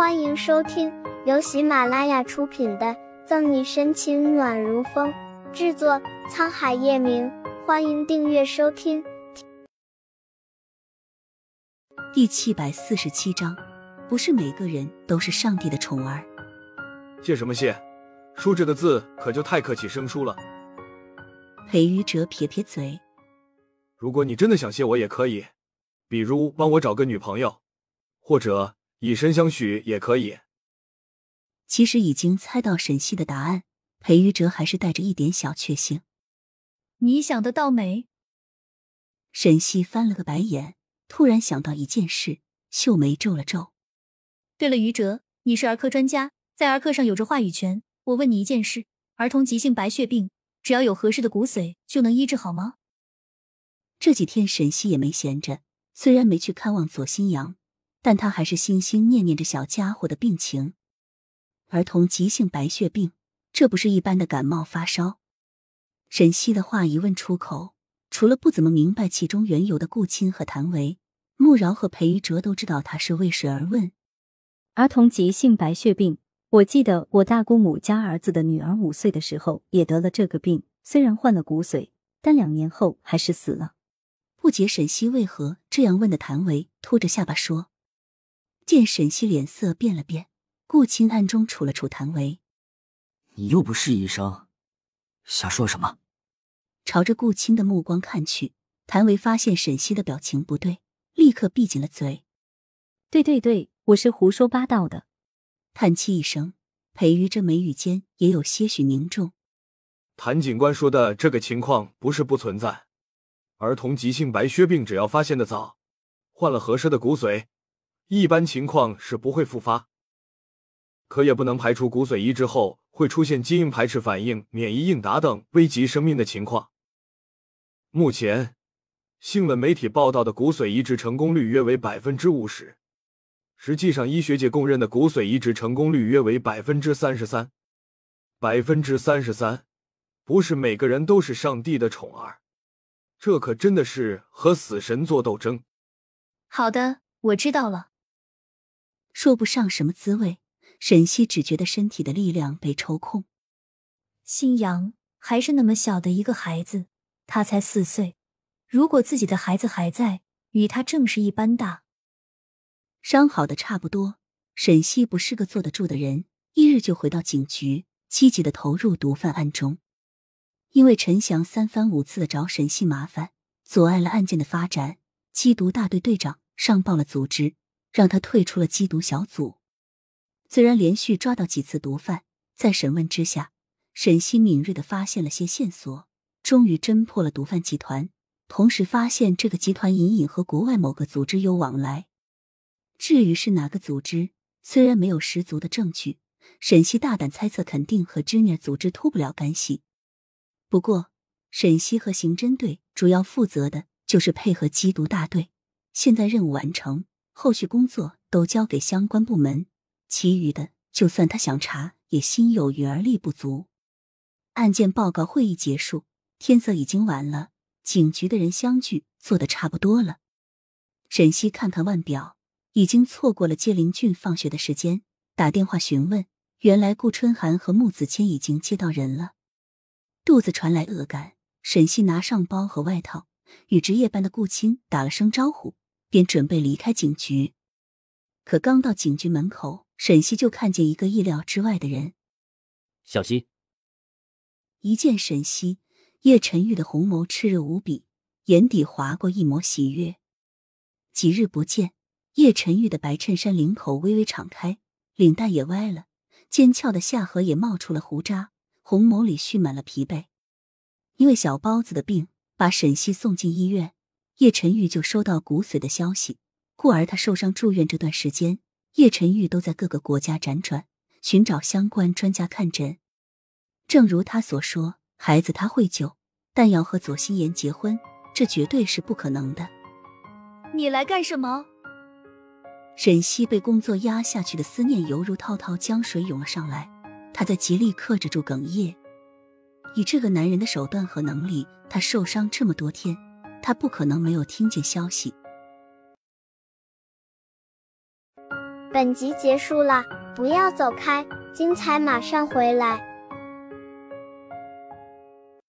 欢迎收听由喜马拉雅出品的《赠你深情暖如风》，制作沧海夜明。欢迎订阅收听。第七百四十七章，不是每个人都是上帝的宠儿。谢什么谢？叔这个字可就太客气生疏了。裴宇哲撇撇嘴，如果你真的想谢我，也可以，比如帮我找个女朋友，或者。以身相许也可以。其实已经猜到沈西的答案，裴玉哲还是带着一点小确幸。你想得到没？沈西翻了个白眼，突然想到一件事，秀眉皱了皱。对了，于哲，你是儿科专家，在儿科上有着话语权。我问你一件事：儿童急性白血病，只要有合适的骨髓，就能医治好吗？这几天沈西也没闲着，虽然没去看望左新阳。但他还是心心念念着小家伙的病情。儿童急性白血病，这不是一般的感冒发烧。沈西的话一问出口，除了不怎么明白其中缘由的顾青和谭维、穆饶和裴玉哲都知道他是为谁而问。儿童急性白血病，我记得我大姑母家儿子的女儿五岁的时候也得了这个病，虽然换了骨髓，但两年后还是死了。不解沈西为何这样问的谭维拖着下巴说。见沈西脸色变了变，顾青暗中杵了杵谭维：“你又不是医生，瞎说什么？”朝着顾青的目光看去，谭维发现沈西的表情不对，立刻闭紧了嘴。“对对对，我是胡说八道的。”叹气一声，裴瑜这眉宇间也有些许凝重。谭警官说的这个情况不是不存在，儿童急性白血病只要发现的早，换了合适的骨髓。一般情况是不会复发，可也不能排除骨髓移植后会出现基因排斥反应、免疫应答等危及生命的情况。目前，新闻媒体报道的骨髓移植成功率约为百分之五十，实际上医学界公认的骨髓移植成功率约为百分之三十三。百分之三十三，不是每个人都是上帝的宠儿，这可真的是和死神做斗争。好的，我知道了。说不上什么滋味，沈西只觉得身体的力量被抽空。新阳还是那么小的一个孩子，他才四岁。如果自己的孩子还在，与他正是一般大。伤好的差不多，沈西不是个坐得住的人，一日就回到警局，积极的投入毒贩案中。因为陈翔三番五次的找沈西麻烦，阻碍了案件的发展，缉毒大队队长上报了组织。让他退出了缉毒小组。虽然连续抓到几次毒贩，在审问之下，沈西敏锐的发现了些线索，终于侦破了毒贩集团。同时发现这个集团隐隐和国外某个组织有往来。至于是哪个组织，虽然没有十足的证据，沈西大胆猜测，肯定和支尼组织脱不了干系。不过，沈西和刑侦队主要负责的就是配合缉毒大队。现在任务完成。后续工作都交给相关部门，其余的就算他想查，也心有余而力不足。案件报告会议结束，天色已经晚了，警局的人相聚，做的差不多了。沈西看看腕表，已经错过了接林俊放学的时间，打电话询问，原来顾春寒和穆子谦已经接到人了。肚子传来恶感，沈西拿上包和外套，与值夜班的顾青打了声招呼。便准备离开警局，可刚到警局门口，沈西就看见一个意料之外的人。小西一见沈西，叶晨玉的红眸炽热无比，眼底划过一抹喜悦。几日不见，叶晨玉的白衬衫领口微微敞开，领带也歪了，尖翘的下颌也冒出了胡渣，红眸里蓄满了疲惫。因为小包子的病，把沈西送进医院。叶晨玉就收到骨髓的消息，故而他受伤住院这段时间，叶晨玉都在各个国家辗转，寻找相关专家看诊。正如他所说，孩子他会救，但要和左心言结婚，这绝对是不可能的。你来干什么？沈西被工作压下去的思念犹如滔滔江水涌了上来，他在极力克制住哽咽。以这个男人的手段和能力，他受伤这么多天。他不可能没有听见消息。本集结束了，不要走开，精彩马上回来。